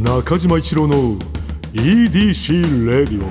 中島一郎の EDC レディオ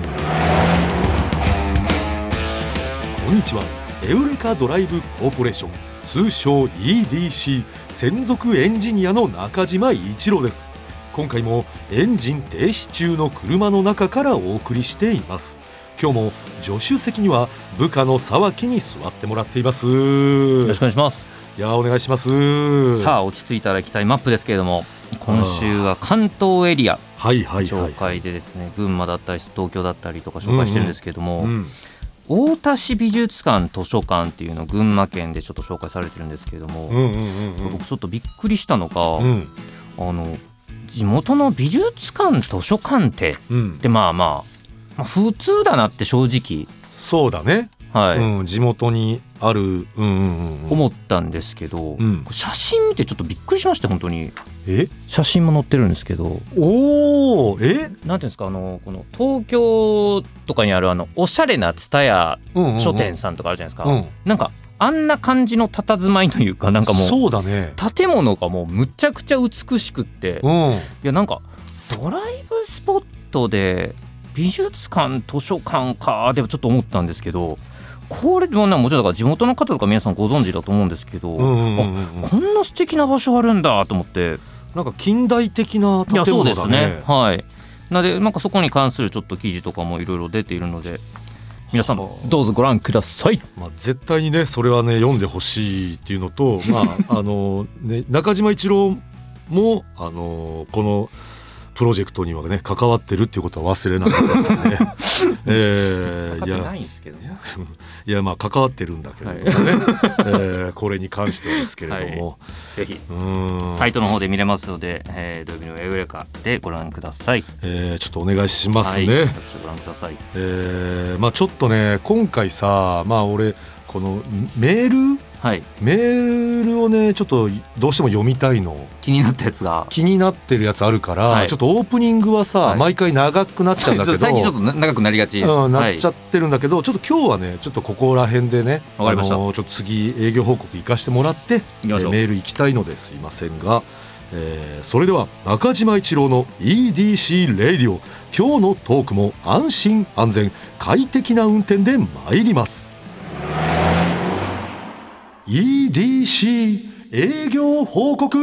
こんにちは。エウレカドライブコーポレーション。通称 EDC 専属エンジニアの中島一郎です。今回もエンジン停止中の車の中からお送りしています。今日も助手席には部下の沢木に座ってもらっています。よろしくお願いします。いやお願いします。さあ落ち着いていただきたいマップですけれども今週は関東エリア紹介でですね群馬だったり東京だったりとか紹介してるんですけれども、うん大田市美術館図書館っていうのを群馬県でちょっと紹介されてるんですけれども、僕ちょっとびっくりしたのが、うん。あの地元の美術館図書館ってうん。でまあまあ、まあ、普通だなって正直そうだね、はい、うん、地元にある、うんうんうんうん、思ったんですけど、写真見てちょっとびっくりしました本当に。え写真も載ってるんですけど。おおえ、なんていうんですか？あのこの東京とかにあるあのおしゃれな蔦屋うんうんうん。書店さんとかあるじゃないですか、うん。なんかあんな感じの佇まいというかなんかもうそうだね。建物がもうむちゃくちゃ美しくって。いうん。やなんかドライブスポットで美術館図書館かでもちょっと思ったんですけどこれもねもちろんだから地元の方とか皆さんご存知だと思うんですけど、うんうんうんうん。こんな素敵な場所あるんだと思ってなんか近代的ない建やそう物だですね。ねはい。なのでなんかそこに関するちょっと記事とかもいろいろ出ているので皆さんどうぞご覧ください。まあ、絶対にねそれはね読んでほしいっていうのと、まああのね、中島一郎もあのこのプロジェクトにはね関わってるっていうことは忘れなかったですね。えーいやいんですけどね いやまあ関わってるんだけれどもね、えーこれに関してはですけれども、ぜひうーんサイトの方で見れますので、えー、土曜日のエウレカでご覧ください。えーちょっとお願いしますね。はい、ご覧ください。えーまあちょっとね今回さまあ俺このメールはい、メールをねちょっとどうしても読みたいの。気になったやつが。気になってるやつあるから、はい。ちょっとオープニングはさ、はい。毎回長くなっちゃうんだけど。最近ちょっとな長くなりがち。うん、なっちゃっってるんだけど、ちょっと今日はねちょっとここら辺でねわかりました。あのちょっと次営業報告行かしてもらって行きましょう。えーメール行きたいのですいませんが、えーそれでは中島一郎の EDC レディオ今日のトークも安心安全快適な運転で参ります EDC 営業報告。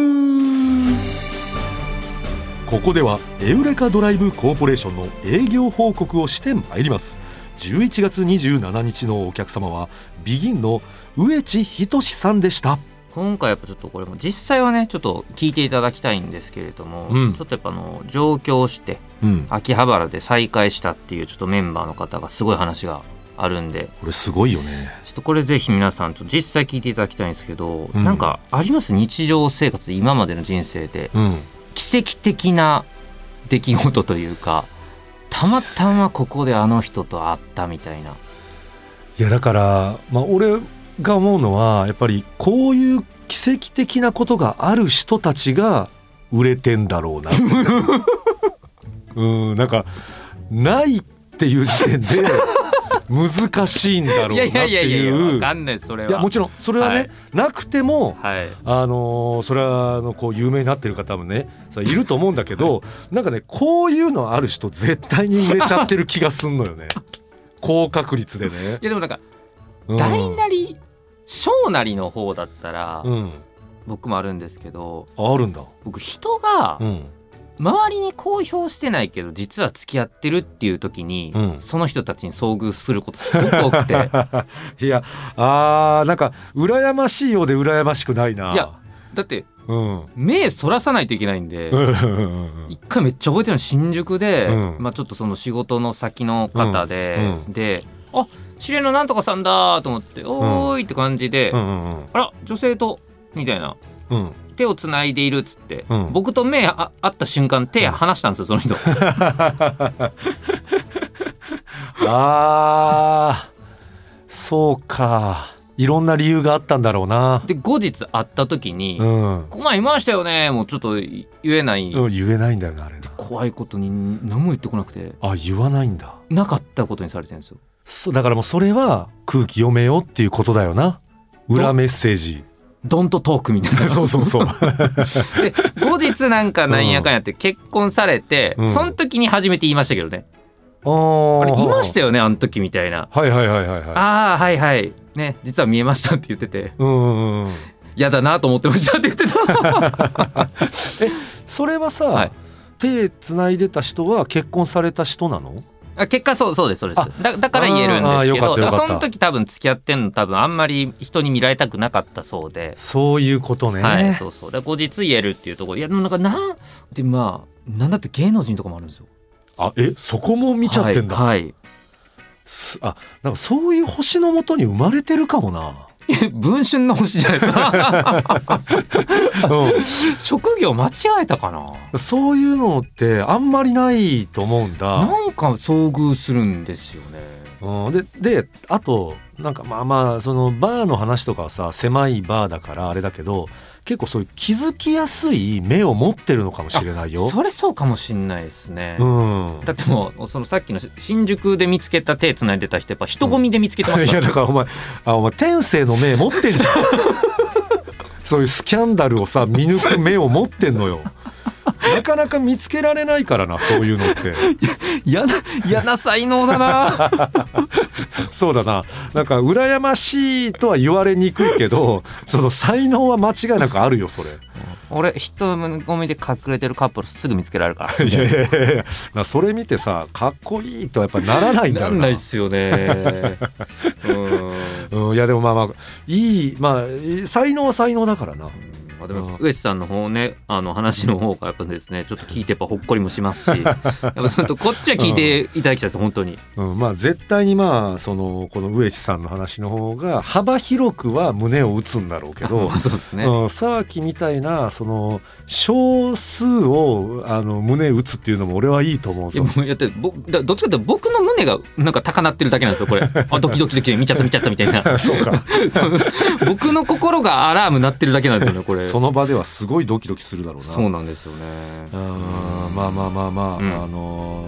ここではエウレカドライブコーポレーションの営業報告をしてまいります。11月27日のお客様はビギンの植地仁さんでした。今回やっぱちょっとこれも実際はねちょっと聞いていただきたいんですけれども、うん。ちょっとやっぱあの上京してうん。秋葉原で再会したっていうちょっとメンバーの方がすごい話があるんで。これすごいよね。ちょっとこれぜひ皆さんちょっと実際聞いていただきたいんですけど、うん。なんかあります？日常生活で今までの人生でうん。奇跡的な出来事というかたまたまここであの人と会ったみたいな。いやだから、まあ、俺が思うのはやっぱりこういう奇跡的なことがある人たちが売れてんだろうな。うんなんかないっていう時点で難しいんだろうなっていう。いそれは。いやもちろんそれはね、はい。なくてもはい。あのーそれはあのこう有名になってる方もねそれ いると思うんだけどなんかねこういうのある人絶対に売れちゃってる気がすんのよね。高確率でね。いやでもなんかうん。大なり小なりの方だったらうん、僕もあるんですけどああるんだ。僕人がうん周りに公表してないけど実は付き合ってるっていう時に、うん。その人たちに遭遇することすごく多くて。いやあーなんか羨ましいようで羨ましくないな。いやだってうん、目そらさないといけないんで、一回めっちゃ覚えてるの新宿で、うん。まあ、ちょっとその仕事の先の方で、うん。うんであ知り合いのなんとかさんだと思って、おーいって感じで、あら女性とみたいな。うん手をつないでいるっつって、うん。僕と目あ合った瞬間手離したんですよその人。あー。そうか。いろんな理由があったんだろうな。で後日会った時にう「ん、この前いましたよね」もうちょっと言えない、うん、言えないんだよなあれな。怖いことに何も言ってこなくて。あ言わないんだ。なかったことにされてるんですよ。そうだからもうそれは空気読めよっていうことだよな。裏メッセージドントトークみたいな。そうそうそう。で後日なんかなんやかんやって結婚されて、うん。その時に初めて言いましたけどね、あー。あれ言いましたよねあの時みたいな、はいはいはいはいはい。ああはいはい。ね実は見えましたって言ってて。うんうんうん。嫌だなと思ってましたって言ってた。それはさ、はい。手つないでた人は結婚された人なの？あ結果そうそうですそうです。あだだから言えるんですけどその時多分付き合ってんの多分あんまり人に見られたくなかったそうで、そういうことね、はいそうそう。で後日言えるっていうところいやでもなんかなんでまあなんだって芸能人とかもあるんですよ。あえそこも見ちゃってんだ、はい、はい。すあなんかそういう星のもとに生まれてるかもな、文春の星じゃないですか。職業間違えたかな。うん、そういうのってあんまりないと思うんだ、なんか遭遇するんですよね。うん、でであとなんかまあまあそのバーの話とかはさ狭いバーだからあれだけど結構そういう気づきやすい目を持ってるのかもしれないよ。それそうかもしんないですね、うん、だってもうそのさっきの新宿で見つけた手つないでた人やっぱ人混みで見つけてますいから、やだからお前あお前天性の目持ってんじゃん。そういうスキャンダルをさ見抜く目を持ってんのよなかなか見つけられないからなそういうのって。嫌な嫌な才能だな。そうだな。なんか羨ましいとは言われにくいけどその才能は間違いなくあるよそれ。俺人混みで隠れてるカップルすぐ見つけられるから。いやいやいやそれ見てさかっこいいとはやっぱならないんだよな。ないっすよね。うん。うん、いやでもまあまあいいまあ才能は才能だからなまあでも上地さんの方ねあの話の方がやっぱですねちょっと聞いてやっぱほっこりもしますし やっぱそのこっちは聞いていただきたいです本当に。うん、まあ絶対にまあそのこの植地さんの話の方が幅広くは胸を打つんだろうけどまあ そうですね、うん、沢木みたいなその少数をあの胸打つっていうのも俺はいいと思うぞ。いや。もうやってぼだどっちかというと僕の胸がなんか高鳴ってるだけなんですよこれ。あドキドキドキ見ちゃった見ちゃったみたいな。そうか。僕の心がアラーム鳴ってるだけなんですよねこれその場ではすごいドキドキするだろうな。そうなんですよね。うんまあまあまあまあ、うん。あの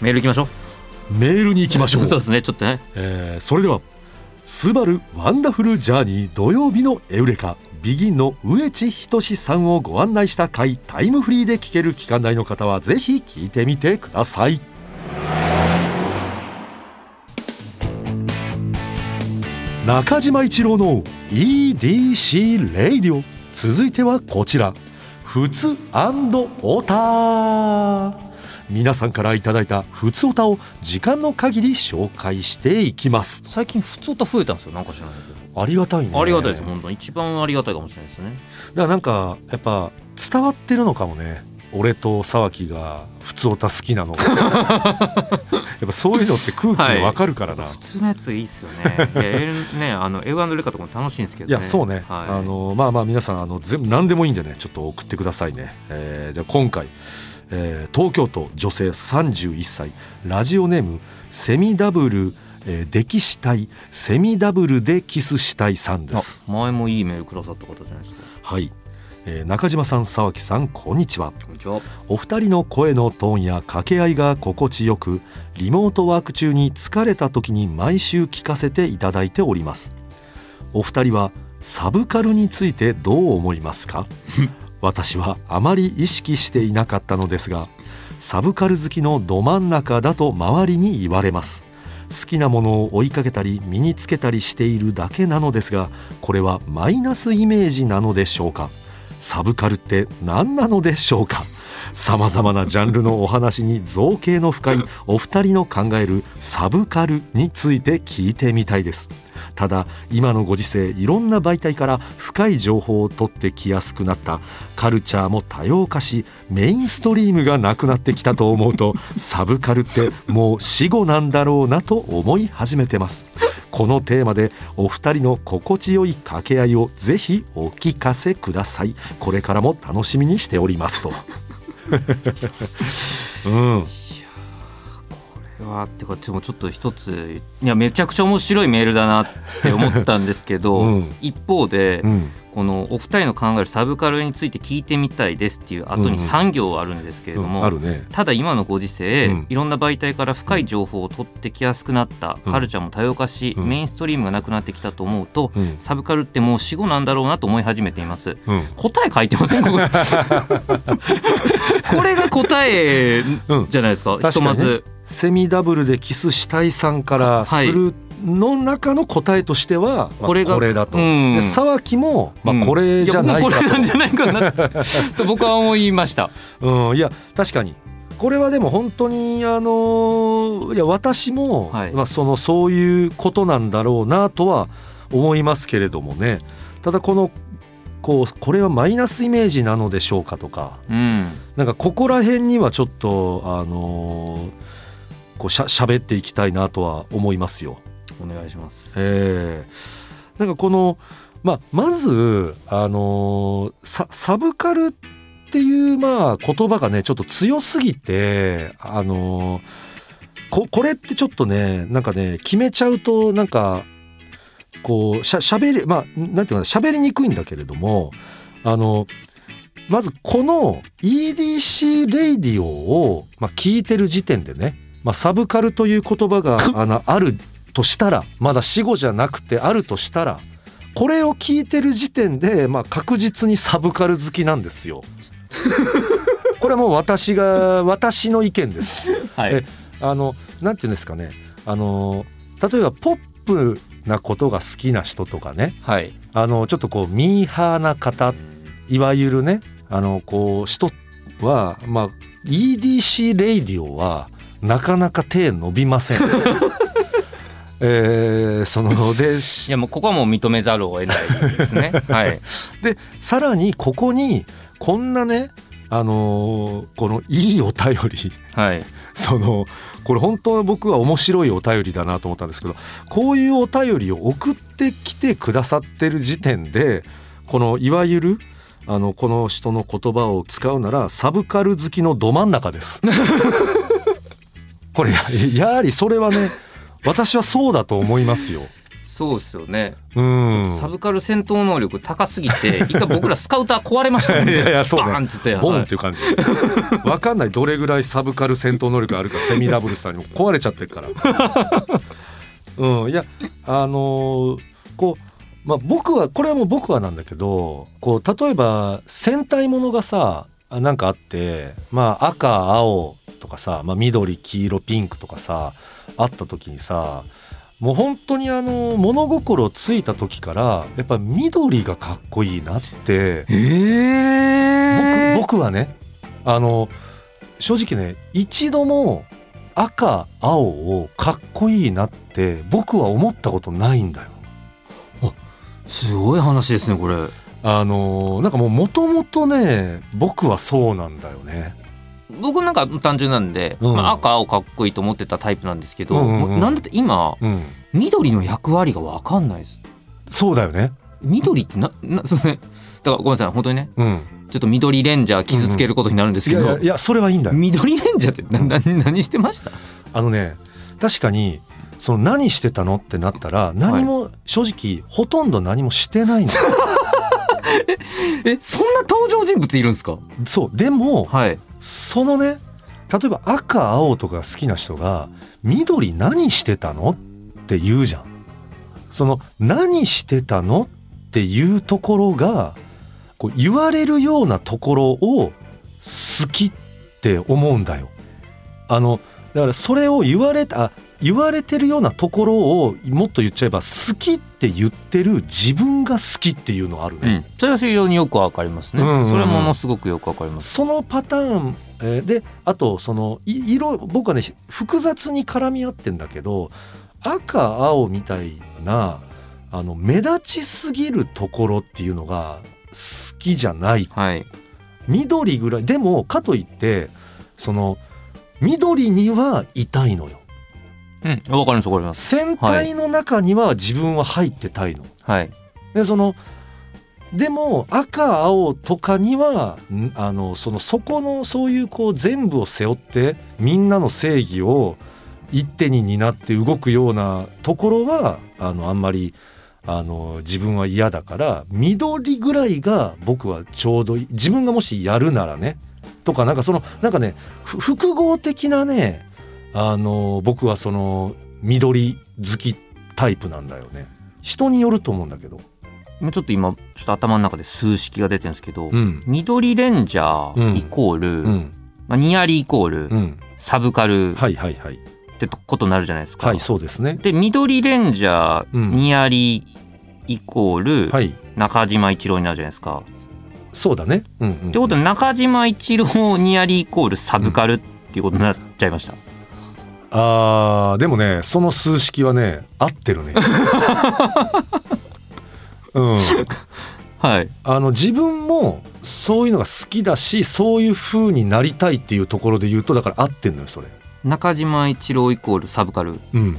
メール行きましょう。ーメールに行きましょう。そうですねちょっとね。えーそれでは「スバルワンダフルジャーニー土曜日のエウレカ」ビギンの植地仁さんをご案内した回タイムフリーで聞ける期間内の方はぜひ聞いてみてください中島一郎の EDC レイディオ続いてはこちら「ふつおた」皆さんからいただいた「ふつおた」を時間の限り紹介していきます。最近普通と増えたんですよなんか知らないけありがたいね。どありがたいです本当に。一番ありがたいかもしれないですね。だからなんかやっぱ伝わってるのかもね俺と沢木が普通歌好きなの。やっぱそういうのって空気がわかるからな、普通のやついいっすよね。いやねあの A1 レカとかも楽しいんですけどね。いやそうね、はい、あのまあまあ皆さんあの全部何でもいいんでねちょっと送ってくださいね、えーじゃあ今回、えー東京都女性31歳ラジオネームセミダブル、えー、溺死体セミダブルでキスしたいさんです。あ前もいいメールくださった方じゃないですか。はい、えー中島さん沢木さんこんにちは。こんにちは。お二人の声のトーンや掛け合いが心地よくリモートワーク中に疲れた時に毎週聞かせていただいております。お二人はサブカルについてどう思いますか？私はあまり意識していなかったのですがサブカル好きのど真ん中だと周りに言われます。好きなものを追いかけたり身につけたりしているだけなのですがこれはマイナスイメージなのでしょうか？サブカルって何なのでしょうか？さまざまなジャンルのお話に造形の深いお二人の考えるサブカルについて聞いてみたいです。ただ今のご時世いろんな媒体から深い情報を取ってきやすくなった。カルチャーも多様化しメインストリームがなくなってきたと思うとサブカルってもう死後なんだろうなと思い始めてます。このテーマでお二人の心地よい掛け合いをぜひお聞かせください。これからも楽しみにしておりますと。うん。わーってかちょっと一ついやめちゃくちゃ面白いメールだなって思ったんですけど、うん。一方で、うん。このお二人の考えるサブカルについて聞いてみたいですっていう後に3行あるんですけれども、うんあるね。ただ今のご時世、うん。いろんな媒体から深い情報を取ってきやすくなった、うん。カルチャーも多様化し、うん。メインストリームがなくなってきたと思うと、うん。サブカルってもう死後なんだろうなと思い始めています。うん。答え書いてません？こ れが答えうん。じゃないですか、ひとまずセミダブルでキスしたいさんからするの中の答えとしては、まあこれがこれだと、うん。で沢木も、まあ、うん。これじゃないや僕もこれなんかじゃないかな。と僕は思いました。と、うん、いや確かに。これはでも本当にあのいや私も、はい。まあ、そのそういうことなんだろうなとは思いますけれどもね。ただこのこうこれはマイナスイメージなのでしょうかとか。うん。なんかここら辺にはちょっとあのこうしゃ喋っていきたいなとは思いますよ。お願いしますええなんかこの、まあ、まず、あのーササブカルっていう、まあ、言葉がねちょっと強すぎて、あのーここれってちょっとねなんかね決めちゃうとなんかこうしゃしゃべりまあなんていうかなしゃべりにくいんだけれどもあのまずこの EDC レイディオを、まあ、聞いてる時点でね、まあ、サブカルという言葉が あのあるとしたらまだ死後じゃなくてあるとしたらこれを聞いてる時点で、まあ、確実にサブカル好きなんですよ。これはもう私が私の意見です。はいえあのなんていうんですかねあの例えばポップなことが好きな人とかねはいあのちょっとこうミーハーな方いわゆるねあのこう人はまあ EDC レイディオはなかなか手伸びません。えーそのでいやもうここはもう認めざるを得ないですね はいでさらにここにこんなねあのーこのいいお便りはい そのこれ本当は僕は面白いお便りだなと思ったんですけどこういうお便りを送ってきてくださってる時点でこのいわゆるあのこの人の言葉を使うならサブカル好きのど真ん中です。これや やはりそれはね私はそうだと思いますよ。そうですよね、うん。サブカル戦闘能力高すぎて一回僕らスカウター壊れましたもんね いやいやそうねバーンっつってボンはいっていう感じ。わかんないどれぐらいサブカル戦闘能力があるかセミダブルさんにも壊れちゃってるから。うんいやあのーこうまあ僕はこれはもう僕はなんだけどこう例えば戦隊ものがさあなんかあってまあ赤青とかさ、まあ、緑黄色ピンクとかさあった時にさもう本当にあの物心ついた時からやっぱ緑がかっこいいなってえ僕僕はねあの正直ね一度も赤青をかっこいいなって僕は思ったことないんだよ。すごい話ですねこれあのなんかもうもともとね僕はそうなんだよね。僕なんか単純なんで、うん。まあ、赤青かっこいいと思ってたタイプなんですけど、うんうんうん。なんだって今うん、緑の役割が分かんないです。そうだよね。緑ってななそうね。だからごめんなさい本当にね。うん、ちょっと緑レンジャー傷つけることになるんですけど、いやいやいやそれはいいんだよ。緑レンジャーってなな何してました？あのね確かにその何してたのってなったら何も正直ほとんど何もしてないの。えそんな登場人物いるんですか？そうでもはいそのね例えば赤青とか好きな人が緑何してたのって言うじゃん。その何してたのっていうところがこう言われるようなところを好きって思うんだよ。あのだからそれを言われた言われてるようなところをもっと言っちゃえば好きって言ってる自分が好きっていうのがあるね。うん、それは非常によくわかりますね、うん。うんうんそれはものすごくよくわかります。そのパターン、えーであとそのい色僕はね複雑に絡み合ってんだけど赤青みたいなあの目立ちすぎるところっていうのが好きじゃない。はい。緑ぐらいでもかといってその緑には痛いのようん。わかりますわかります。戦隊の中には自分は入ってたいの。はい。でそのでも赤青とかにはんあのそのそこのそういうこう全部を背負ってみんなの正義を一手に担って動くようなところはあのあんまりあの自分は嫌だから緑ぐらいが僕はちょうど自分がもしやるならね。とかなんかそのなんかねふ複合的なねあの僕はその緑好きタイプなんだよね。人によると思うんだけど。もうちょっと今ちょっと頭の中で数式が出てるんですけど、うん。緑レンジャーイコール、うん。まあ、ニアリイコール、うん。サブカルっはいはいはい。てことになるじゃないですか。はいそうですね。で緑レンジャー、うん。ニアリイコール、はい。中島一郎になるじゃないですか。そうだね。うんうんってことは中島一郎ニアリイコールサブカルっていうことになっちゃいました。あーでもねその数式はね合ってるね。うん。はい。あの自分もそういうのが好きだしそういう風になりたいっていうところで言うとだから合ってんのよそれ。中島一郎イコールサブカル。うん、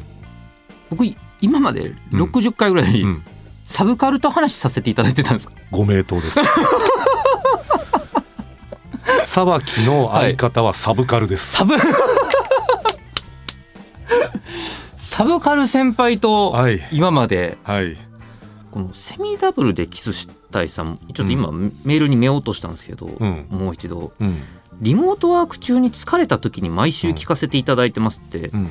僕い今までうん。60回ぐらい、うん、サブカルと話させていただいてたんですか？ご名答です。沢木の相方はサブカルです、サブ サブカル先輩とはい。今まではい。このセミダブルでキスしたいさんちょっと今メールに見ようとしたんですけど、うん。もう一度。うん。リモートワーク中に疲れた時に毎週聞かせていただいてますって、うん。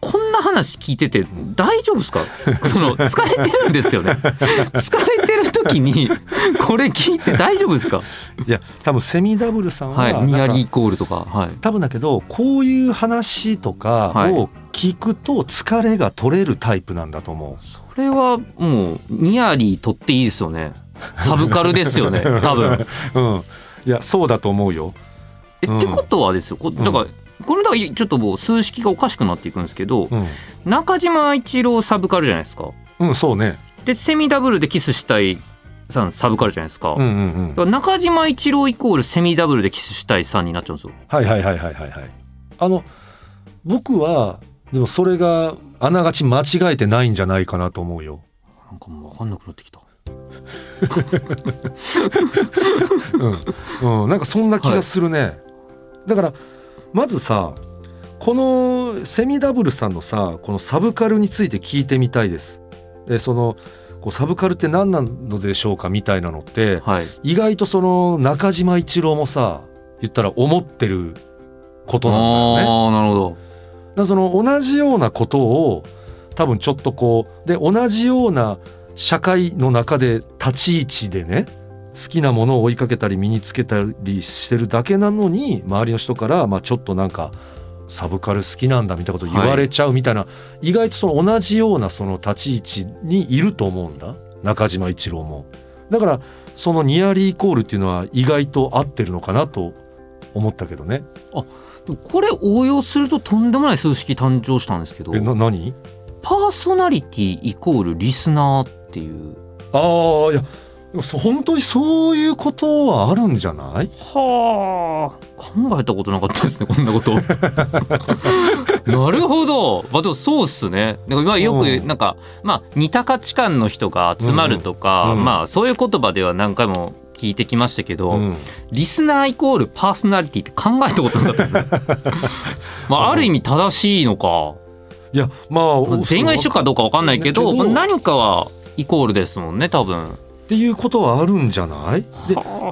こんな話聞いてて大丈夫ですか？その疲れてるんですよね。疲れてる時に これ聞いて大丈夫ですか？いや多分セミダブルさんははいニアリーイコールとかはい。多分だけどこういう話とかを聞くと疲れが取れるタイプなんだと思う。それはもうニアリー取っていいですよね。サブカルですよね多分。うん、いやそうだと思うよ。え、うん。ってことはですよこだから、これだからちょっともう数式がおかしくなっていくんですけど、うん、中島一郎サブカルじゃないですか。うん、そうね。でセミダブルでキスしたいさんサブカルじゃないですか,、うんうんうんだ。から中島一郎イコールセミダブルでキスしたいさんになっちゃうんですよはいはいはいはいはいはい。あの僕はでもそれがあながち間違えてないんじゃないかなと思うよ。なんかもう分かんなくなってきたうん、うん、なんかそんな気がするね。だからまずさこのセミダブルさんのさこのサブカルについて聞いてみたいです。えそのこうサブカルって何なのでしょうかみたいなのってはい意外とその中島一郎もさ言ったら思ってることなんだよね。なるほどだその同じようなことを多分ちょっとこうで同じような社会の中で立ち位置でね好きなものを追いかけたり身につけたりしてるだけなのに周りの人からまあちょっとなんかサブカル好きなんだみたいなこと言われちゃうみたいな、意外とその同じようなその立ち位置にいると思うんだ中島一郎も。だからそのニアリーイコールっていうのは意外と合ってるのかなと思ったけどね。でもこれ応用するととんでもない数式誕生したんですけどえな何？パーソナリティイコールリスナーっていうああいやでもそ本当にそういうことはあるんじゃない？はあ。考えたことなかったですねこんなこと。なるほど。まあでもそうっすね。なんかまあよくうん。なんか、まあ似た価値観の人が集まるとか、うん。うん。まあそういう言葉では何回も聞いてきましたけど、うん。リスナーイコールパーソナリティって考えたことなかったですね。まあある意味正しいのか。いやまあまあ全員が一緒かどうかわかんないけど何かはイコールですもんね多分っていうことはあるんじゃない？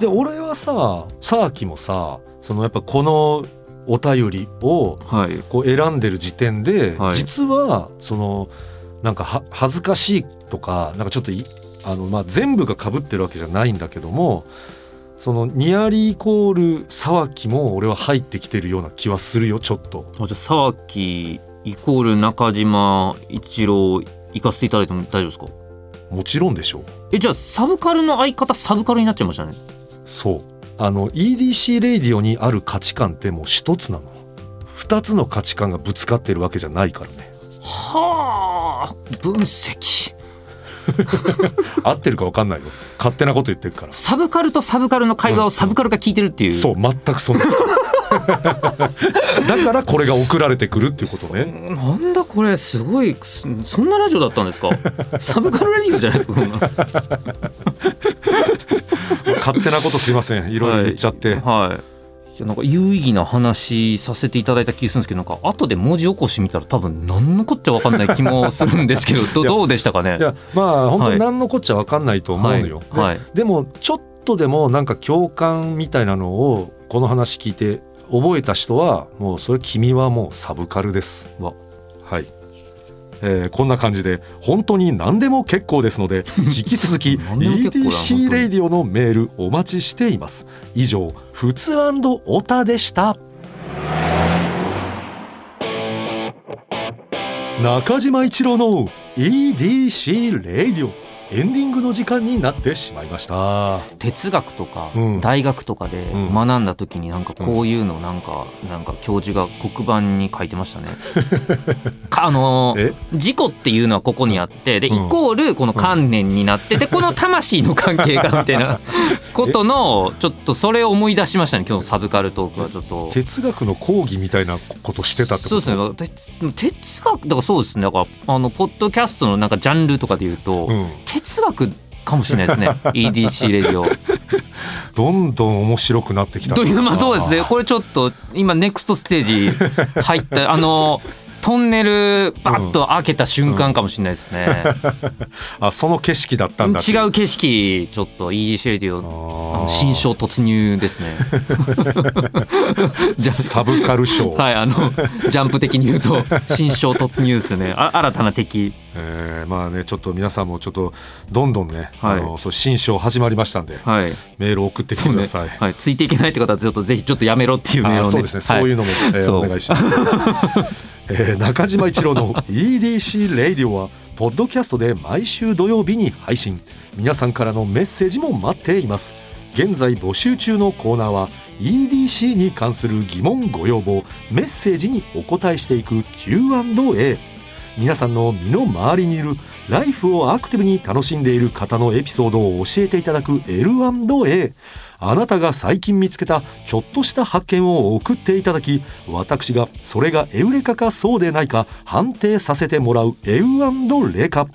で俺はささあきもさそのやっぱこのお便りをはい。こう選んでる時点で、はい。実はそのなんかは恥ずかしいとかなんかちょっといあの、まあ、全部が被ってるわけじゃないんだけどもそのニアリーイコール沢木も俺は入ってきてるような気はするよちょっと。あじゃあ沢木イコール中島一郎行かせていただいても大丈夫ですか？もちろんでしょう。えじゃあサブカルの相方サブカルになっちゃいましたね。そう。あの EDC レイディオにある価値観ってもう一つなの。二つの価値観がぶつかってるわけじゃないからね。はあ分析。合ってるか分かんないよ。勝手なこと言ってるから。サブカルとサブカルの会話をサブカルが聞いてるっていう、そう全くそんな だからこれが送られてくるっていうことね。なんだこれすごいすそんなラジオだったんですか？サブカルラジオじゃないですかそんな。勝手なことすいません。いろいろ言っちゃって、はい。い。やなんか有意義な話させていただいた気がするんですけどなんか後で文字起こし見たら多分何のこっちゃ分かんない気もするんですけど どうでしたかね？いやまあ本当はいに何のこっちゃ分かんないと思うのよ、はい。はい。ででもちょっとでもなんか共感みたいなのをこの話聞いて覚えた人はもうそれ君はもうサブカルです。わ。はい、えーこんな感じで本当に何でも結構ですので 引き続き EDC に。レイディオのメールお待ちしています。以上ふつオタでした。中島一郎の EDC レイディオエンディングの時間になってしまいました。哲学とかうん。大学とかでうん。学んだ時になんかこういうのなんかなんか教授が黒板に書いてましたね。かあのえ？事故っていうのはここにあってでイうん。コールこの観念になってでこの魂の関係がみたいな ことのちょっとそれを思い出しましたね今日のサブカルトークはちょっと。哲学の講義みたいなことしてたってこと？そうですね。哲哲学だからそうですね。だからあのポッドキャストのなんかジャンルとかで言うと、うん、哲学かもしれないですね。EDC レディオ。どんどん面白くなってきた。というまあそうですね。これちょっと今ネクストステージ入った あのトンネルバッと開けた瞬間かもしれないですね、あその景色だったんだ。違う景色ちょっと EDC レディオ新章突入ですね。じゃサブカルショー、はいあのジャンプ的に言うと新章突入ですね。あ新たな敵えーまあねちょっと皆さんもちょっとどんどんね、はい。あのそう新章始まりましたんではい。メール送ってきてください、はい、ついていけないって方はちょっとぜひちょっとやめろっていうメールをね。あそうですね、はい。そういうのも、えーお願いします、えー中島一郎の EDC レイディオはポッドキャストで毎週土曜日に配信。皆さんからのメッセージも待っています。現在募集中のコーナーは EDC に関する疑問ご要望メッセージにお答えしていく Q&A 皆さんの身の回りにいるライフをアクティブに楽しんでいる方のエピソードを教えていただく L&A あなたが最近見つけたちょっとした発見を送っていただき私がそれがエウレカかそうでないか判定させてもらうエウレカ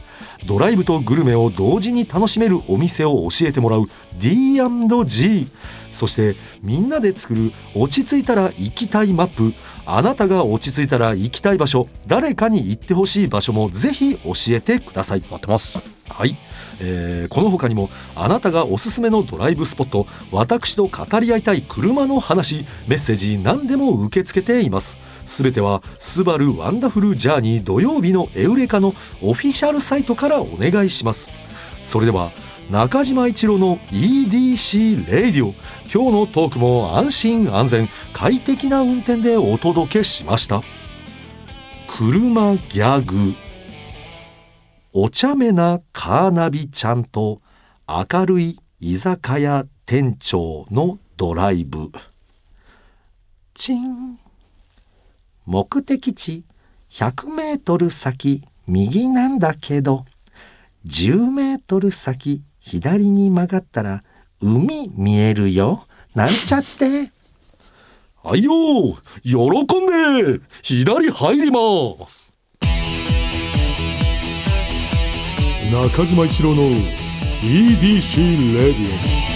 ドライブとグルメを同時に楽しめるお店を教えてもらう D&G そしてみんなで作る落ち着いたら行きたいマップ。あなたが落ち着いたら行きたい場所誰かに行ってほしい場所もぜひ教えてください。待ってます。はい、えーこの他にもあなたがおすすめのドライブスポット私と語り合いたい車の話メッセージ何でも受け付けています。すべては「スバルワンダフルジャーニー土曜日のエウレカ」のオフィシャルサイトからお願いします。それでは中島一郎の EDC Radio今日のトークも安心安全。快適な運転でお届けしました。車ギャグ。お茶目なカーナビちゃんと明るい居酒屋店長のドライブ。チン。目的地100メートル先。右なんだけど。10メートル先。左に曲がったら海見えるよ。なんちゃって。はいよ。喜んで。左入ります。中島一郎の EDC レディオ